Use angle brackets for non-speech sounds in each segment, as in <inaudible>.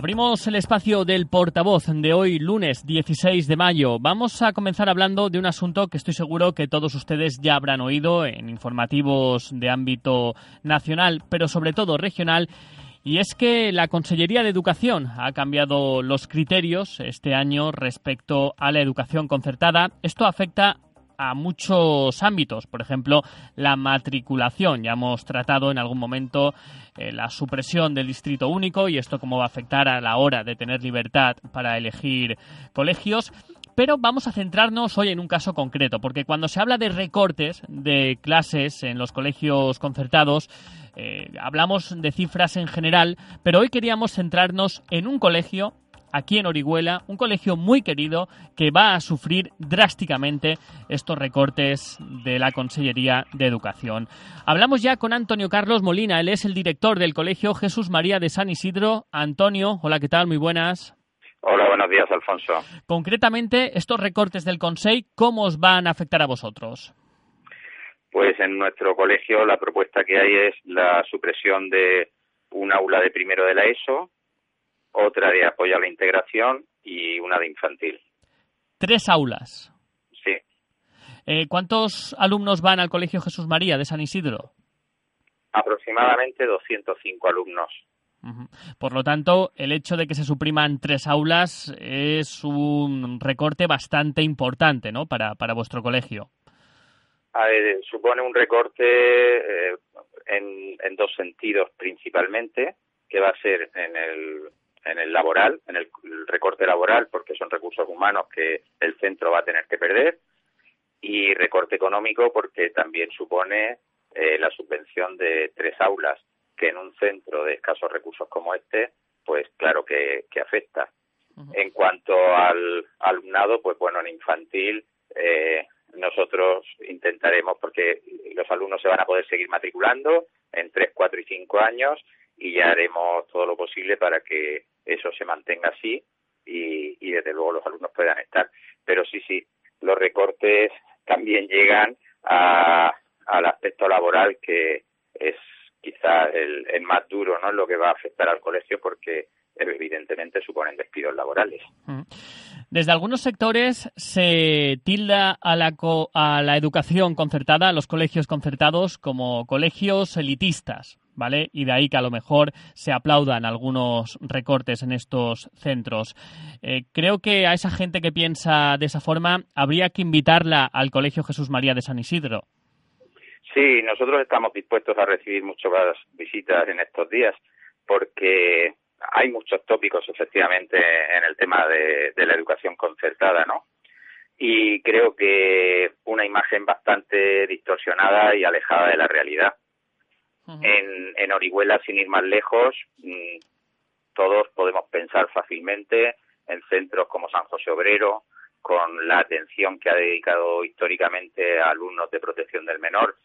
Abrimos el espacio del portavoz de hoy, lunes 16 de mayo. Vamos a comenzar hablando de un asunto que estoy seguro que todos ustedes ya habrán oído en informativos de ámbito nacional, pero sobre todo regional. Y es que la Consellería de Educación ha cambiado los criterios este año respecto a la educación concertada. Esto afecta a muchos ámbitos, por ejemplo, la matriculación. Ya hemos tratado en algún momento eh, la supresión del distrito único y esto cómo va a afectar a la hora de tener libertad para elegir colegios. Pero vamos a centrarnos hoy en un caso concreto, porque cuando se habla de recortes de clases en los colegios concertados, eh, hablamos de cifras en general, pero hoy queríamos centrarnos en un colegio aquí en Orihuela, un colegio muy querido que va a sufrir drásticamente estos recortes de la Consellería de Educación. Hablamos ya con Antonio Carlos Molina, él es el director del Colegio Jesús María de San Isidro. Antonio, hola, ¿qué tal? Muy buenas. Hola, buenos días, Alfonso. Concretamente, estos recortes del Consejo, ¿cómo os van a afectar a vosotros? Pues en nuestro colegio la propuesta que hay es la supresión de un aula de primero de la ESO, otra de apoyo a la integración y una de infantil. Tres aulas. Sí. Eh, ¿Cuántos alumnos van al Colegio Jesús María de San Isidro? Aproximadamente 205 alumnos. Por lo tanto, el hecho de que se supriman tres aulas es un recorte bastante importante, ¿no? Para, para vuestro colegio. supone un recorte eh, en, en, dos sentidos principalmente, que va a ser en el, en el laboral, en el, recorte laboral, porque son recursos humanos que el centro va a tener que perder, y recorte económico porque también supone eh, la subvención de tres aulas, que en un centro de escasos recursos como este, pues claro que, afecta. En cuanto al alumnado, pues bueno, en infantil eh, nosotros intentaremos, porque los alumnos se van a poder seguir matriculando en tres, cuatro y cinco años, y ya haremos todo lo posible para que eso se mantenga así y, y desde luego los alumnos puedan estar. Pero sí, sí, los recortes también llegan a, al aspecto laboral que es quizá el, el, más duro, ¿no? Lo que va a afectar al colegio porque evidentemente suponen despidos laborales. Mm. Desde algunos sectores se tilda a la, a la educación concertada, a los colegios concertados, como colegios elitistas. ¿Vale? Y de ahí que a lo mejor se aplaudan algunos recortes en estos centros. Eh, creo que a esa gente que piensa de esa forma habría que invitarla al Colegio Jesús María de San Isidro. Sí, nosotros estamos dispuestos a recibir muchas visitas en estos días porque hay muchos tópicos efectivamente en el tema de, de la educación concertada, ¿no? Y creo que una imagen bastante distorsionada y alejada de la realidad en, en Orihuela, sin ir más lejos, mm, todos podemos pensar fácilmente en centros como San José Obrero, con la atención que ha dedicado históricamente a alumnos de protección del menor.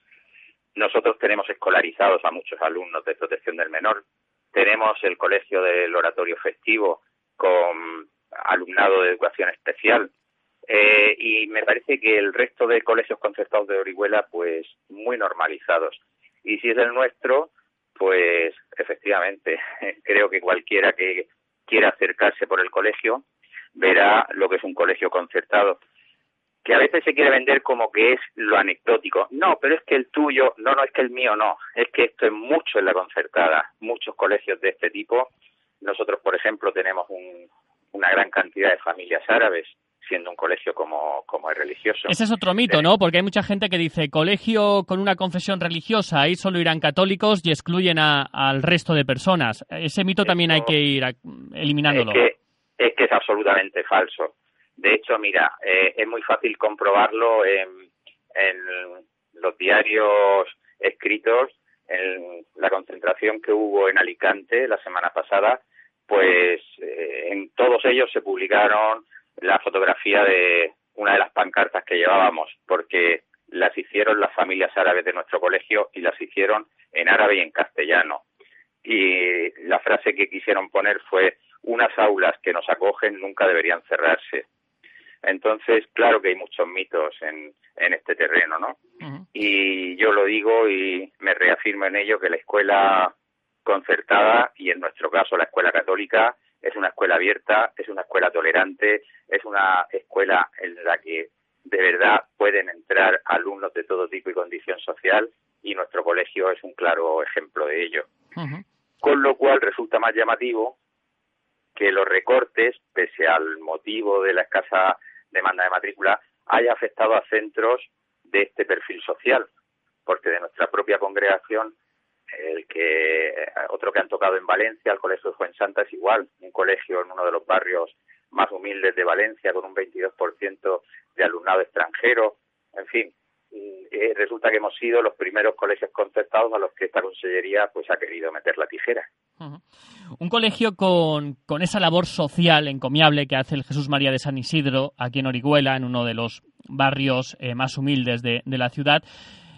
Nosotros tenemos escolarizados a muchos alumnos de protección del menor. Tenemos el colegio del oratorio festivo con alumnado de educación especial. Eh, y me parece que el resto de colegios concertados de Orihuela, pues muy normalizados. Y si es el nuestro, pues efectivamente, <laughs> creo que cualquiera que quiera acercarse por el colegio verá lo que es un colegio concertado, que a veces se quiere vender como que es lo anecdótico. No, pero es que el tuyo, no, no, es que el mío no, es que esto es mucho en la concertada, muchos colegios de este tipo. Nosotros, por ejemplo, tenemos una gran cantidad de familias árabes siendo un colegio como, como es religioso. Ese es otro mito, ¿no? Porque hay mucha gente que dice colegio con una confesión religiosa, ahí solo irán católicos y excluyen al resto de personas. Ese mito también hay que ir eliminándolo. Es que, es que es absolutamente falso. De hecho, mira, eh, es muy fácil comprobarlo en, en los diarios escritos en la concentración que hubo en Alicante la semana pasada, pues eh, en todos ellos se publicaron la fotografía de una de las pancartas que llevábamos, porque las hicieron las familias árabes de nuestro colegio y las hicieron en árabe y en castellano. Y la frase que quisieron poner fue unas aulas que nos acogen nunca deberían cerrarse. Entonces, claro que hay muchos mitos en, en este terreno, ¿no? Y yo lo digo y me reafirmo en ello que la escuela concertada y en nuestro caso la escuela católica es una escuela abierta, es una escuela tolerante, es una escuela en la que de verdad pueden entrar alumnos de todo tipo y condición social y nuestro colegio es un claro ejemplo de ello. Con lo cual resulta más llamativo que los recortes, pese al motivo de la escasa demanda de matrícula, haya afectado a centros de este perfil social, porque de nuestra propia congregación, el que otro que han tocado en Valencia, el Colegio de Santa es igual, un colegio en uno de los barrios más humildes de Valencia con un 22% de alumnado extranjero, en fin, eh, resulta que hemos sido los primeros colegios concertados a los que esta consellería pues ha querido meter la tijera. Un colegio con, con, esa labor social encomiable que hace el Jesús María de San Isidro aquí en Orihuela, en uno de los barrios eh, más humildes de, de la ciudad.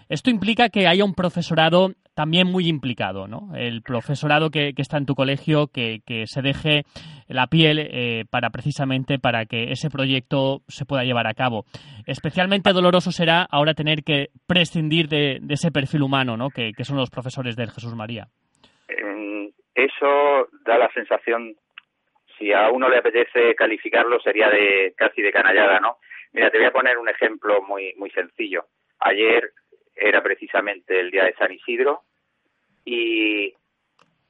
Esto implica que haya un profesorado también muy implicado, ¿no? El profesorado que, está en tu colegio, que, se deje la piel eh, para precisamente para que ese proyecto se pueda llevar a cabo. Especialmente doloroso será ahora tener que prescindir de, ese perfil humano, ¿no? Que, son los profesores del Jesús María. Mm, eso da la sensación, si a uno le apetece calificarlo, sería de casi de canallada, ¿no? Mira, te voy a poner un ejemplo muy muy sencillo. Ayer era precisamente el día de San Isidro. Y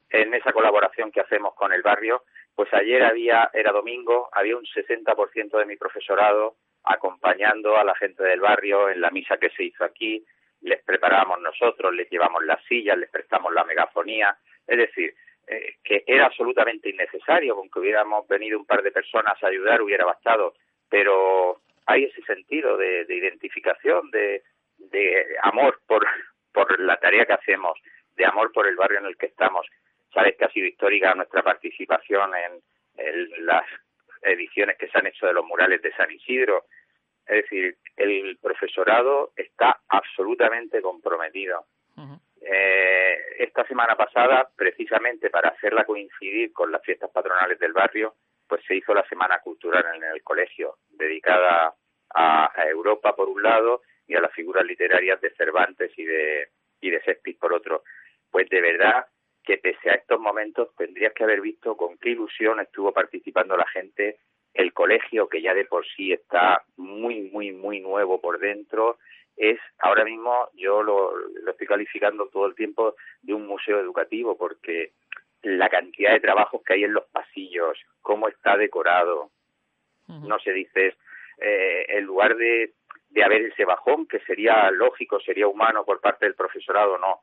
en esa colaboración que hacemos con el barrio, pues ayer había, era domingo, había un 60% de mi profesorado acompañando a la gente del barrio en la misa que se hizo aquí, les preparábamos nosotros, les llevamos las sillas, les prestamos la megafonía, es decir, eh, que era absolutamente innecesario, con que hubiéramos venido un par de personas a ayudar hubiera bastado, pero hay ese sentido de, de identificación, de, de amor por, por la tarea que hacemos, de amor por el barrio en el que estamos. Sabes que ha sido histórica nuestra participación en, las ediciones que se han hecho de los murales de San Isidro. Es decir, el profesorado está absolutamente comprometido. eh, esta semana pasada, precisamente para hacerla coincidir con las fiestas patronales del barrio, pues se hizo la Semana Cultural en el colegio, dedicada a, a Europa por un lado y a las figuras literarias de Cervantes y de, y de Shakespeare por otro. Pues de verdad que pese a estos momentos tendrías que haber visto con qué ilusión estuvo participando la gente, el colegio que ya de por sí está muy, muy, muy nuevo por dentro, es ahora mismo yo lo, lo estoy calificando todo el tiempo de un museo educativo porque la cantidad de trabajos que hay en los pasillos, cómo está decorado, no se dice, eh, en lugar de de haber ese bajón, que sería lógico, sería humano por parte del profesorado, no.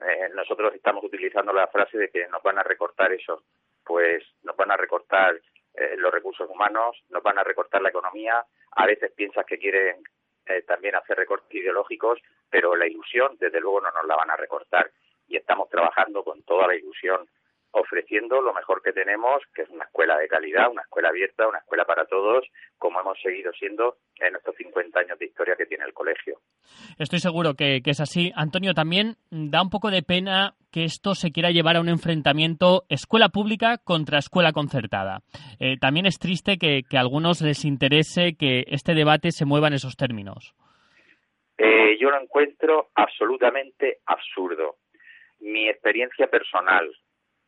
Eh, nosotros estamos utilizando la frase de que nos van a recortar eso, pues nos van a recortar eh, los recursos humanos, nos van a recortar la economía, a veces piensas que quieren eh, también hacer recortes ideológicos, pero la ilusión, desde luego, no nos la van a recortar. Y estamos trabajando con toda la ilusión ofreciendo lo mejor que tenemos, que es una escuela de calidad, una escuela abierta, una escuela para todos, como hemos seguido siendo en estos 50 años de historia que tiene el colegio. Estoy seguro que, es así. Antonio, también da un poco de pena que esto se quiera llevar a un enfrentamiento escuela pública contra escuela concertada. Eh, también es triste que, a algunos les interese que este debate se mueva en esos términos. Eh, yo lo encuentro absolutamente absurdo. Mi experiencia personal,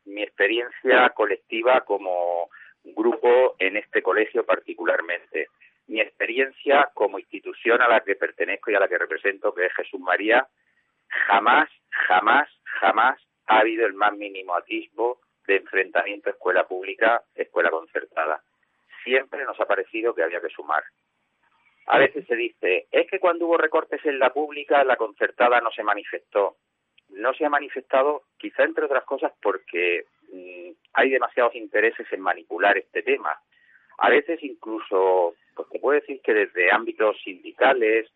mi experiencia colectiva como grupo en este colegio particularmente, mi experiencia como institución a la que pertenezco y a la que represento, que es Jesús María, jamás, jamás, jamás ha habido el más mínimo atisbo de enfrentamiento escuela pública, escuela concertada. Siempre nos ha parecido que había que sumar. A veces se dice, es que cuando hubo recortes en la pública, la concertada no se manifestó no se ha manifestado, quizá entre otras cosas, porque mm, hay demasiados intereses en manipular este tema. A veces incluso, pues te puedo decir que desde ámbitos sindicales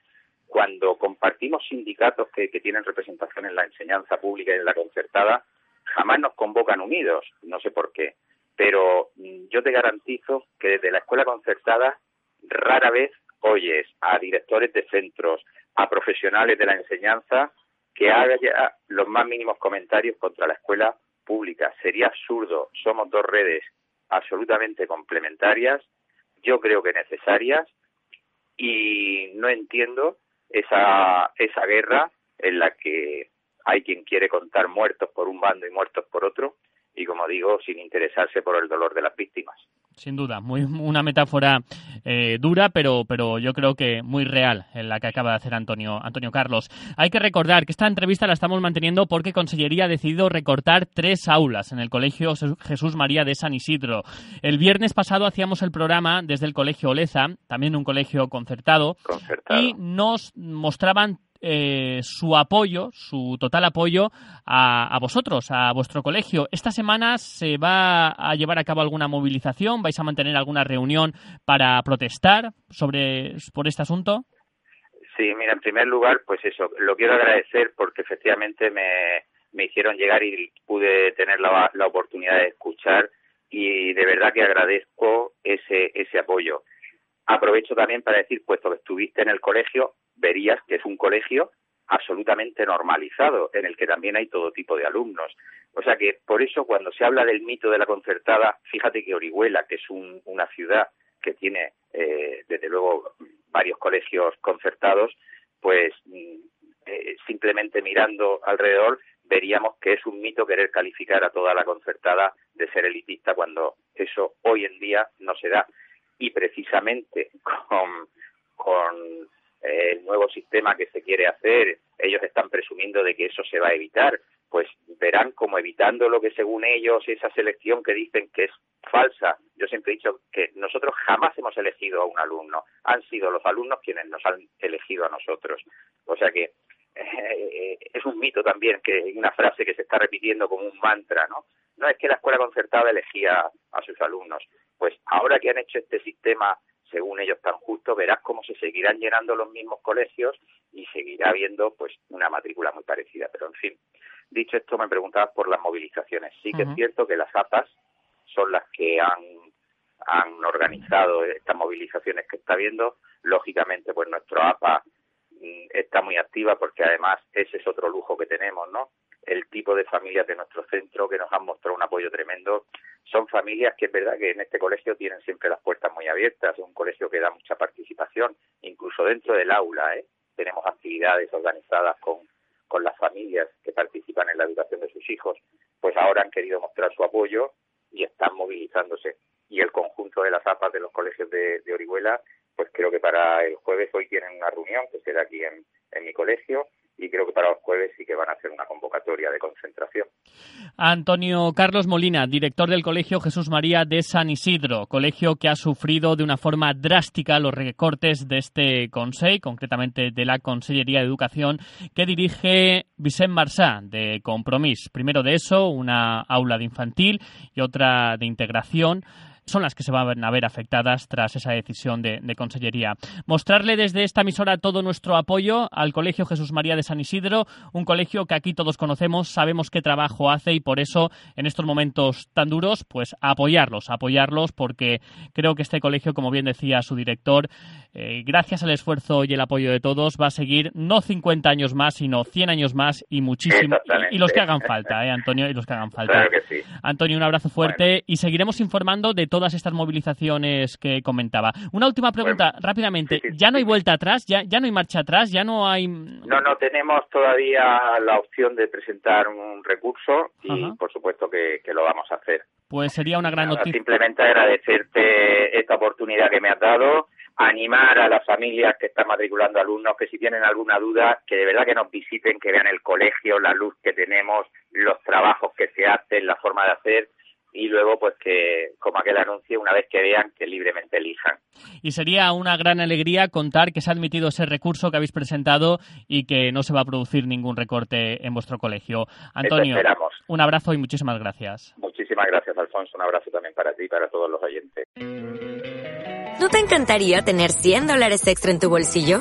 cuando compartimos sindicatos que, que tienen representación en la enseñanza pública y en la concertada, jamás nos convocan unidos, no sé por qué, pero mm, yo te garantizo que desde la escuela concertada rara vez oyes a directores de centros, a profesionales de la enseñanza que haga los más mínimos comentarios contra la escuela pública. Sería absurdo. Somos dos redes absolutamente complementarias, yo creo que necesarias, y no entiendo esa, esa guerra en la que hay quien quiere contar muertos por un bando y muertos por otro, y como digo, sin interesarse por el dolor de las víctimas. Sin duda, muy una metáfora eh, dura, pero, pero yo creo que muy real en la que acaba de hacer Antonio, Antonio Carlos. Hay que recordar que esta entrevista la estamos manteniendo porque Consellería ha decidido recortar tres aulas en el Colegio Jesús María de San Isidro. El viernes pasado hacíamos el programa desde el Colegio Oleza, también un colegio concertado, concertado. y nos mostraban eh, su apoyo, su total apoyo a, vosotros, a vuestro colegio. Esta semana se va a llevar a cabo alguna movilización, vais a mantener alguna reunión para protestar sobre por este asunto. Sí, mira, en primer lugar, pues eso, lo quiero agradecer porque efectivamente me, me hicieron llegar y pude tener la, la oportunidad de escuchar y de verdad que agradezco ese, ese apoyo. Aprovecho también para decir, puesto que estuviste en el colegio, verías que es un colegio absolutamente normalizado, en el que también hay todo tipo de alumnos. O sea que por eso cuando se habla del mito de la concertada, fíjate que Orihuela, que es una ciudad que tiene eh, desde luego varios colegios concertados, pues mm, eh, simplemente mirando alrededor veríamos que es un mito querer calificar a toda la concertada de ser elitista cuando eso hoy en día no se da. Y precisamente con, con el nuevo sistema que se quiere hacer, ellos están presumiendo de que eso se va a evitar, pues verán como evitando lo que según ellos esa selección que dicen que es falsa. Yo siempre he dicho que nosotros jamás hemos elegido a un alumno, han sido los alumnos quienes nos han elegido a nosotros. O sea que eh, es un mito también que una frase que se está repitiendo como un mantra, ¿no? No es que la escuela concertada elegía a sus alumnos. Pues ahora que han hecho este sistema según ellos tan justo, verás cómo se seguirán llenando los mismos colegios y seguirá habiendo pues una matrícula muy parecida. Pero en fin, dicho esto, me preguntabas por las movilizaciones. Sí que es cierto que las APAS son las que han, han organizado estas movilizaciones que está viendo. Lógicamente, pues nuestro APA mm, está muy activa porque además ese es otro lujo que tenemos, ¿no? El tipo de familias de nuestro centro que nos han mostrado un apoyo tremendo. Son familias que es verdad que en este colegio tienen siempre las puertas muy abiertas, es un colegio que da mucha participación, incluso dentro del aula, ¿eh? tenemos actividades organizadas con, con las familias que participan en la educación de sus hijos, pues ahora han querido mostrar su apoyo y están movilizándose. Y el conjunto de las APAs de los colegios de, de Orihuela, pues creo que para el jueves hoy tienen una reunión que será aquí en, en mi colegio y creo que para los jueves sí que van a hacer una convocatoria de concentración. Antonio Carlos Molina, director del Colegio Jesús María de San Isidro, colegio que ha sufrido de una forma drástica los recortes de este Consejo, concretamente de la Consellería de Educación, que dirige Vicente Marsá, de Compromís. Primero de eso, una aula de infantil y otra de integración son las que se van a ver afectadas tras esa decisión de, Consellería. Mostrarle desde esta emisora todo nuestro apoyo al Colegio Jesús María de San Isidro, un colegio que aquí todos conocemos, sabemos qué trabajo hace y por eso en estos momentos tan duros, pues apoyarlos, apoyarlos porque creo que este colegio, como bien decía su director, eh, gracias al esfuerzo y el apoyo de todos, va a seguir no 50 años más, sino 100 años más y muchísimo. Y, los que hagan falta, ¿eh, Antonio? Y los que hagan falta. Antonio, un abrazo fuerte y seguiremos informando de todas estas movilizaciones que comentaba. Una última pregunta, rápidamente. ¿Ya no hay vuelta atrás? ¿Ya, ¿Ya no hay marcha atrás? ¿Ya no hay...? No, no tenemos todavía la opción de presentar un recurso y por supuesto que, lo vamos a hacer. Pues sería una gran noticia. Simplemente agradecerte esta oportunidad que me has dado animar a las familias que están matriculando alumnos que si tienen alguna duda, que de verdad que nos visiten, que vean el colegio, la luz que tenemos, los trabajos que se hacen, la forma de hacer y luego pues que como aquel anuncio una vez que vean que libremente elijan. Y sería una gran alegría contar que se ha admitido ese recurso que habéis presentado y que no se va a producir ningún recorte en vuestro colegio. Antonio, un abrazo y muchísimas gracias. Muchísimas gracias, Alfonso. Un abrazo también para ti y para todos los oyentes. ¿No te encantaría tener 100 dólares extra en tu bolsillo?